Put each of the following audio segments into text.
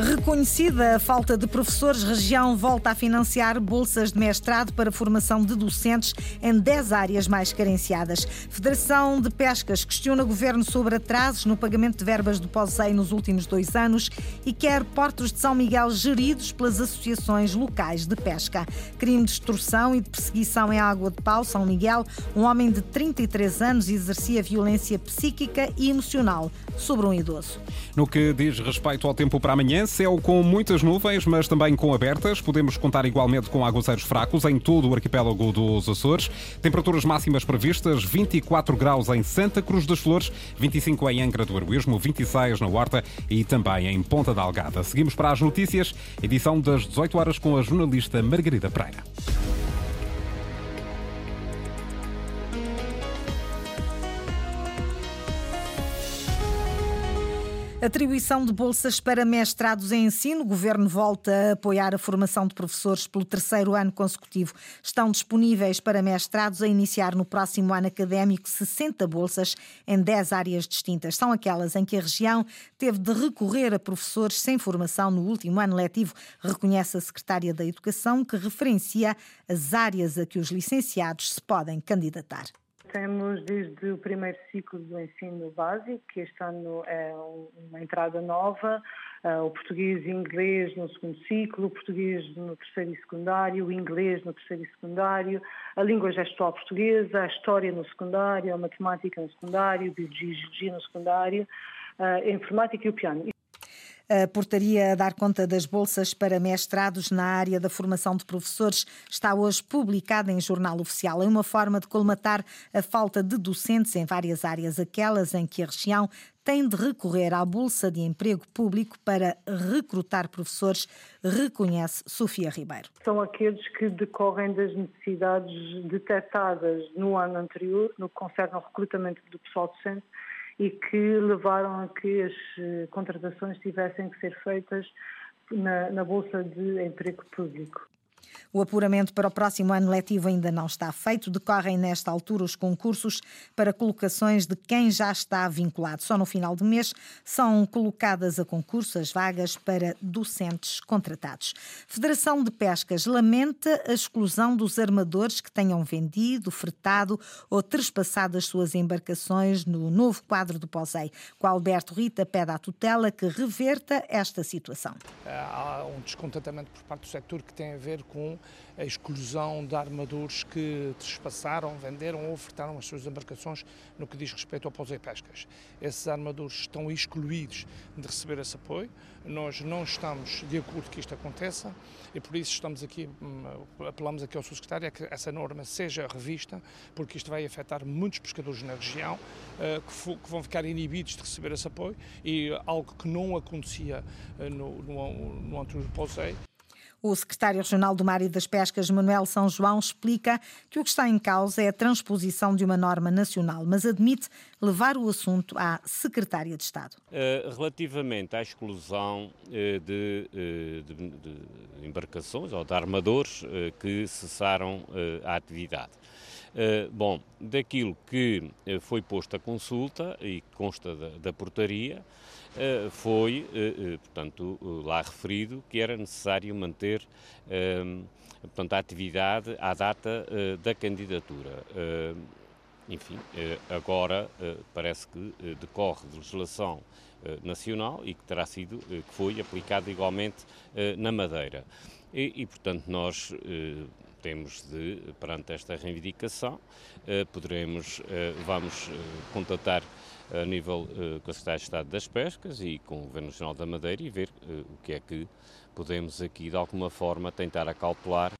Reconhecida a falta de professores, região volta a financiar bolsas de mestrado para formação de docentes em 10 áreas mais carenciadas. Federação de Pescas questiona o governo sobre atrasos no pagamento de verbas do POSEI nos últimos dois anos e quer portos de São Miguel geridos pelas associações locais de pesca. Crime de extorsão e de perseguição em Água de Pau, São Miguel, um homem de 33 anos exercia violência psíquica e emocional sobre um idoso. No que diz respeito ao tempo para amanhã, céu com muitas nuvens, mas também com abertas. Podemos contar igualmente com aguaceiros fracos em todo o arquipélago dos Açores. Temperaturas máximas previstas: 24 graus em Santa Cruz das Flores, 25 em Angra do Heroísmo, 26 na Horta e também em Ponta da Algada. Seguimos para as notícias, edição das 18 horas com a jornalista Margarida Pereira. Atribuição de bolsas para mestrados em ensino. O governo volta a apoiar a formação de professores pelo terceiro ano consecutivo. Estão disponíveis para mestrados a iniciar no próximo ano académico 60 bolsas em 10 áreas distintas. São aquelas em que a região teve de recorrer a professores sem formação no último ano letivo, reconhece a secretária da Educação, que referencia as áreas a que os licenciados se podem candidatar. Temos desde o primeiro ciclo do ensino básico, que este ano é uma entrada nova, uh, o português e inglês no segundo ciclo, o português no terceiro e secundário, o inglês no terceiro e secundário, a língua gestual portuguesa, a história no secundário, a matemática no secundário, a biologia no secundário, uh, a informática e o piano. A portaria a dar conta das bolsas para mestrados na área da formação de professores está hoje publicada em jornal oficial. É uma forma de colmatar a falta de docentes em várias áreas, aquelas em que a região tem de recorrer à Bolsa de Emprego Público para recrutar professores, reconhece Sofia Ribeiro. São aqueles que decorrem das necessidades detectadas no ano anterior, no que concerne ao recrutamento do pessoal docente, e que levaram a que as eh, contratações tivessem que ser feitas na, na Bolsa de Emprego Público. O apuramento para o próximo ano letivo ainda não está feito. Decorrem nesta altura os concursos para colocações de quem já está vinculado. Só no final do mês são colocadas a concurso as vagas para docentes contratados. Federação de Pescas lamenta a exclusão dos armadores que tenham vendido, fretado ou trespassado as suas embarcações no novo quadro do POSEI. Com Alberto Rita pede à tutela que reverta esta situação. Há um descontentamento por parte do setor que tem a ver com a exclusão de armadores que trespassaram, venderam ou ofertaram as suas embarcações no que diz respeito ao pouso e pescas. Esses armadores estão excluídos de receber esse apoio. Nós não estamos de acordo que isto aconteça e por isso estamos aqui, hum, apelamos aqui ao Sr. Secretário a que essa norma seja revista, porque isto vai afetar muitos pescadores na região eh, que vão ficar inibidos de receber esse apoio e algo que não acontecia eh, no, no, no anterior. O secretário regional do Mar e das Pescas, Manuel São João, explica que o que está em causa é a transposição de uma norma nacional, mas admite levar o assunto à secretária de Estado. Uh, relativamente à exclusão uh, de, uh, de, de, embarcações ou de armadores que cessaram a atividade. Bom, daquilo que foi posto à consulta e consta da, da portaria, eh, foi, eh, eh, portanto, lá referido que era necessário manter portanto, a atividade à data da candidatura. Enfim, agora parece que decorre de legislação nacional e que terá sido, que foi aplicada igualmente na Madeira. E, e portanto, nós temos de, perante esta reivindicação, poderemos, vamos contatar a nível com a Secretaria de Estado das Pescas e com o Governo Nacional da Madeira e ver o que é que podemos aqui, de alguma forma, tentar acautelar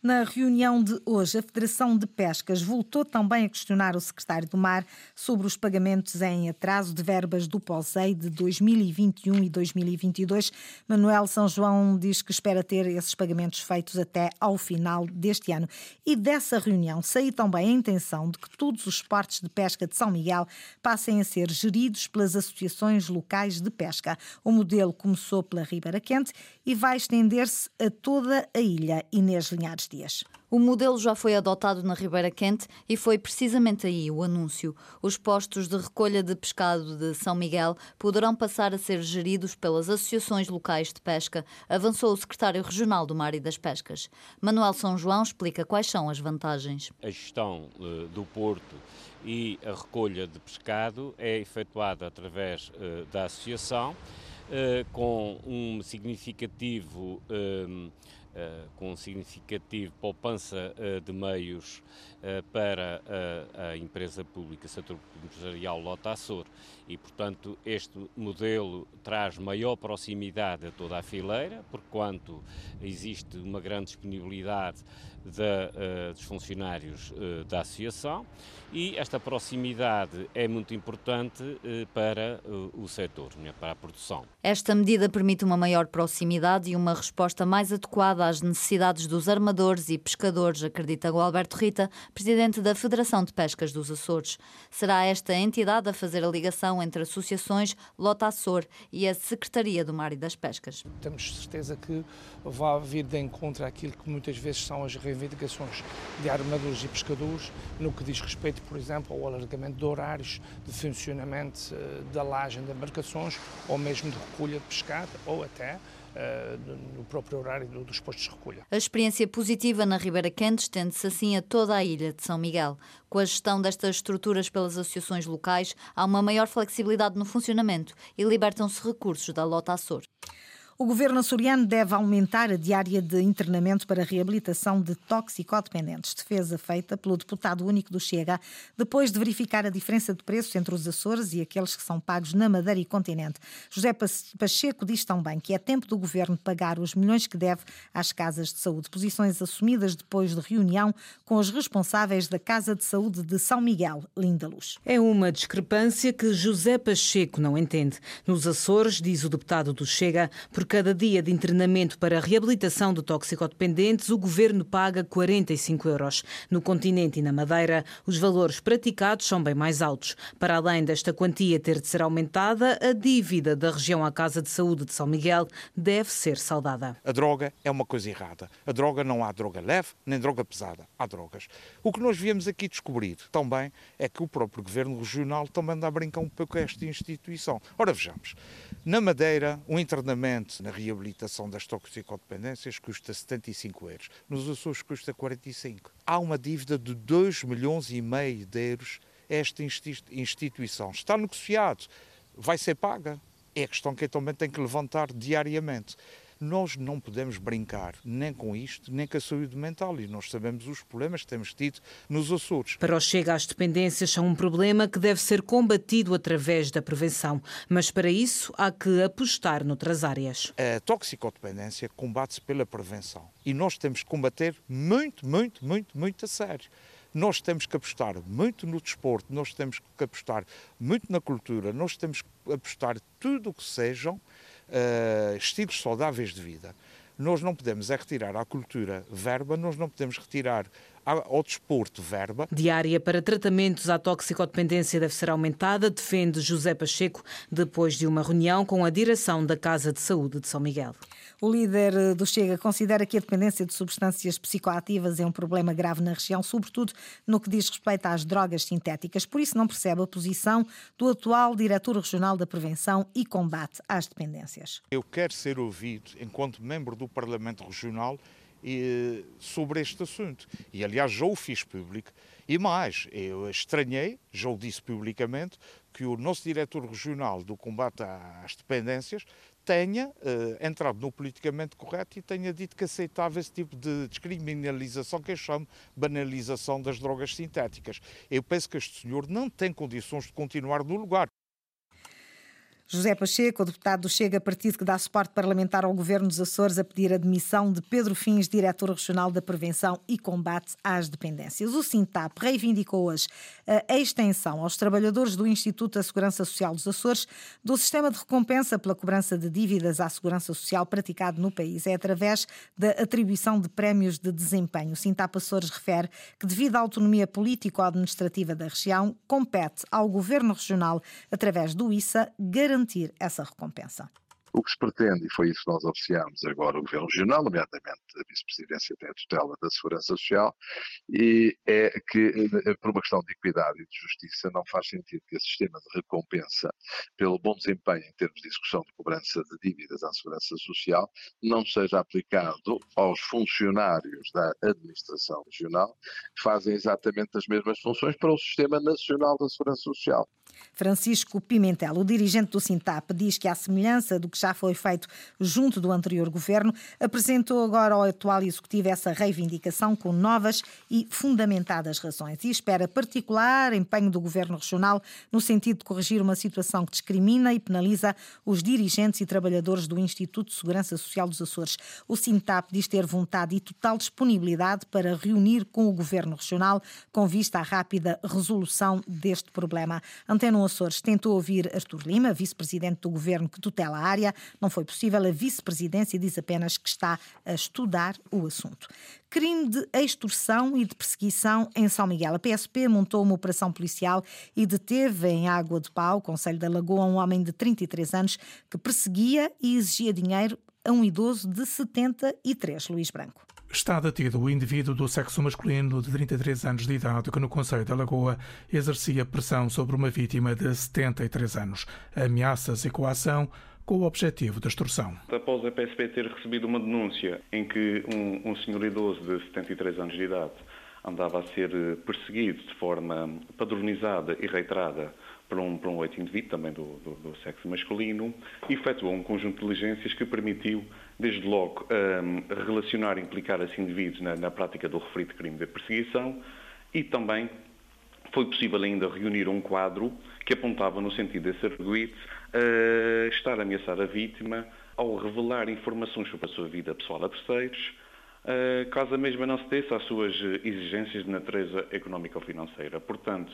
na reunião de hoje, a Federação de Pescas voltou também a questionar o secretário do Mar sobre os pagamentos em atraso de verbas do POSEI de 2021 e 2022. Manuel São João diz que espera ter esses pagamentos feitos até ao final deste ano. E dessa reunião saiu também a intenção de que todos os portos de pesca de São Miguel passem a ser geridos pelas associações locais de pesca. O modelo começou pela Ribeira Quente e vai estender-se a toda a ilha. Inês Linhares dias. O modelo já foi adotado na Ribeira Quente e foi precisamente aí o anúncio. Os postos de recolha de pescado de São Miguel poderão passar a ser geridos pelas associações locais de pesca, avançou o secretário regional do Mar e das Pescas. Manuel São João explica quais são as vantagens. A gestão uh, do porto e a recolha de pescado é efetuada através uh, da associação, com um significativo eh, com significativo poupança uh, de meios para a empresa pública setor empresarial Lota Açor. E, portanto, este modelo traz maior proximidade a toda a fileira, porquanto existe uma grande disponibilidade da, dos funcionários da associação e esta proximidade é muito importante para o setor, né, para a produção. Esta medida permite uma maior proximidade e uma resposta mais adequada às necessidades dos armadores e pescadores, acredita o Alberto Rita, presidente da Federação de Pescas dos Açores. Será esta entidade a fazer a ligação entre associações Lota Açor e a Secretaria do Mar e das Pescas. Temos certeza que vai vir de encontro àquilo que muitas vezes são as reivindicações de armadores e pescadores, no que diz respeito, por exemplo, ao alargamento de horários de funcionamento eh, da laje de embarcações, ou mesmo de recolha de pescado, ou até uh, no próprio horário dos postos de recolha. A experiência positiva na Ribeira Quente estende-se assim a toda a ilha de São Miguel. Com a gestão destas estruturas pelas associações locais, há uma maior flexibilidade no funcionamento e libertam-se recursos da Lota Açor. O governo açoriano deve aumentar a diária de internamento para reabilitação de toxicodependentes. Defesa feita pelo deputado único do Chega, depois de verificar a diferença de preços entre os Açores e aqueles que são pagos na Madeira e continente. José Pacheco diz também que é tempo do governo pagar os milhões que deve às casas de saúde. Posições assumidas depois de reunião com os responsáveis da Casa de Saúde de São Miguel, Linda Luz. É uma discrepância que José Pacheco não entende. Nos Açores, diz o deputado do Chega, por cada dia de internamento para reabilitação de toxicodependentes, o governo paga 45 euros. No continente e na Madeira, os valores praticados são bem mais altos. Para além desta quantia ter de ser aumentada, a dívida da região à Casa de Saúde de São Miguel deve ser saldada. A droga é uma coisa errada. A droga não há droga leve nem droga pesada. Há drogas. O que nós viemos aqui descobrir também é que o próprio governo regional também anda a brincar um pouco com esta instituição. Ora, vejamos. Na Madeira, um internamento na reabilitação das toxicodependências custa 75 euros. Nos Açores custa 45. Há uma dívida de 2 milhões e meio de euros esta instituição. Está negociado. Vai ser paga. É a questão que eu também tenho que levantar diariamente. Nós não podemos brincar nem com isto, nem com a saúde mental e nós sabemos os problemas que temos tido nos Açores. Para o Chega, as dependências são um problema que deve ser combatido através da prevenção, mas para isso há que apostar noutras áreas. A toxicodependência combate-se pela prevenção e nós temos que combater muito, muito, muito, muito a sério nós temos que apostar muito no desporto, nós temos que apostar muito na cultura, nós temos que apostar tudo o que sejam uh, estilos saudáveis de vida. Nós não podemos é retirar à cultura verba, nós não podemos retirar ao desporto verba. Diária para tratamentos à toxicodependência deve ser aumentada, defende José Pacheco, depois de uma reunião com a direção da Casa de Saúde de São Miguel. O líder do Chega considera que a dependência de substâncias psicoativas é um problema grave na região, sobretudo no que diz respeito às drogas sintéticas. Por isso, não percebe a posição do atual diretor regional da Prevenção e Combate às Dependências. Eu quero ser ouvido, enquanto membro do Parlamento Regional, sobre este assunto. E, aliás, já o fiz público. E mais, eu estranhei, já o disse publicamente, que o nosso diretor regional do combate às dependências tenha uh, entrado no politicamente correto e tenha dito que aceitava esse tipo de descriminalização que eu chamo banalização das drogas sintéticas. Eu penso que este senhor não tem condições de continuar no lugar. José Pacheco, o deputado do Chega, partido que dá suporte parlamentar ao governo dos Açores, a pedir a demissão de Pedro Fins, diretor regional da Prevenção e Combate às Dependências. O Sintap reivindicou hoje a extensão aos trabalhadores do Instituto da Segurança Social dos Açores do sistema de recompensa pela cobrança de dívidas à Segurança Social praticado no país. É através da atribuição de prémios de desempenho. O Sintap Açores refere que, devido à autonomia político-administrativa da região, compete ao governo regional, através do ISA, garantir garantir essa recompensa. O que se pretende, e foi isso que nós oficiamos agora o Governo Regional, nomeadamente a Vice-Presidência tem a tutela da Segurança Social, e é que, eh, por uma questão de equidade e de justiça, não faz sentido que esse sistema de recompensa pelo bom desempenho em termos de execução de cobrança de dívidas à Segurança Social não seja aplicado aos funcionários da Administração Regional, que fazem exatamente as mesmas funções para o Sistema Nacional da Segurança Social. Francisco Pimentel, o dirigente do Sintap, diz que, à semelhança do que já foi feito junto do anterior governo, apresentou agora ao atual executivo essa reivindicação com novas e fundamentadas razões e espera particular empenho do governo regional no sentido de corrigir uma situação que discrimina e penaliza os dirigentes e trabalhadores do Instituto de Segurança Social dos Açores. O Sintap diz ter vontade e total disponibilidade para reunir com o governo regional com vista à rápida resolução deste problema. Antena Açores tentou ouvir Artur Lima, vice-presidente do governo que tutela a área. Não foi possível. A vice-presidência diz apenas que está a estudar o assunto. Crime de extorsão e de perseguição em São Miguel. A PSP montou uma operação policial e deteve em Água de Pau, Conselho da Lagoa, um homem de 33 anos que perseguia e exigia dinheiro a um idoso de 73, Luís Branco. Está detido o indivíduo do sexo masculino de 33 anos de idade que no Conselho da Lagoa exercia pressão sobre uma vítima de 73 anos. Ameaças e coação com o objetivo de extorsão. Após a PSP ter recebido uma denúncia em que um, um senhor idoso de 73 anos de idade andava a ser perseguido de forma padronizada e reiterada por um, por um indivíduo, também do, do, do, sexo masculino, efetuou um conjunto de diligências que permitiu, desde logo, um, relacionar e implicar esse indivíduo na, na prática do referido crime de perseguição e também foi possível ainda reunir um quadro que apontava no sentido desse arguído uh, estar a ameaçar a vítima ao revelar informações sobre a sua vida pessoal a terceiros, uh, caso a mesma não se desse às suas exigências de natureza económica ou financeira. Portanto,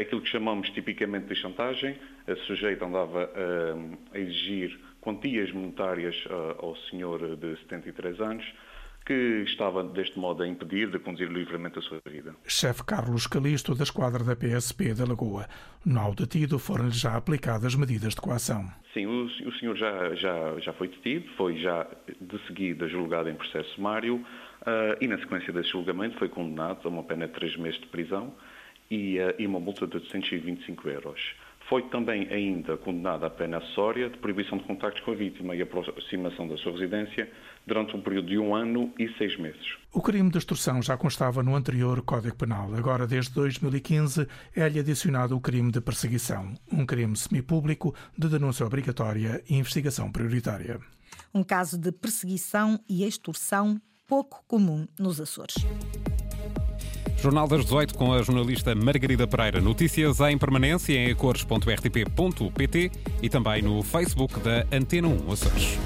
aquilo que chamamos tipicamente de chantagem, a sujeito andava uh, a exigir quantias monetárias ao senhor de 73 anos, que estava deste modo a impedir de conduzir livremente a sua vida. Chefe Carlos Calisto, da esquadra da PSP da Lagoa. No detido foram-lhe já aplicadas medidas de coação. Sim, o, o senhor já, já, já foi detido, foi já de seguida julgado em processo sumário uh, e na sequência desse julgamento foi condenado a uma pena de três meses de prisão e, uh, e uma multa de 825 euros. Foi também ainda condenado à pena acessória de proibição de contactos com a vítima e aproximação da sua residência durante um período de um ano e seis meses. O crime de extorsão já constava no anterior Código Penal. Agora, desde 2015, é-lhe adicionado o crime de perseguição, um crime semipúblico de denúncia obrigatória e investigação prioritária. Um caso de perseguição e extorsão pouco comum nos Açores. Jornal das 18 com a jornalista Margarida Pereira. Notícias em permanência em acores.rtp.pt e também no Facebook da Antena 1 Açores.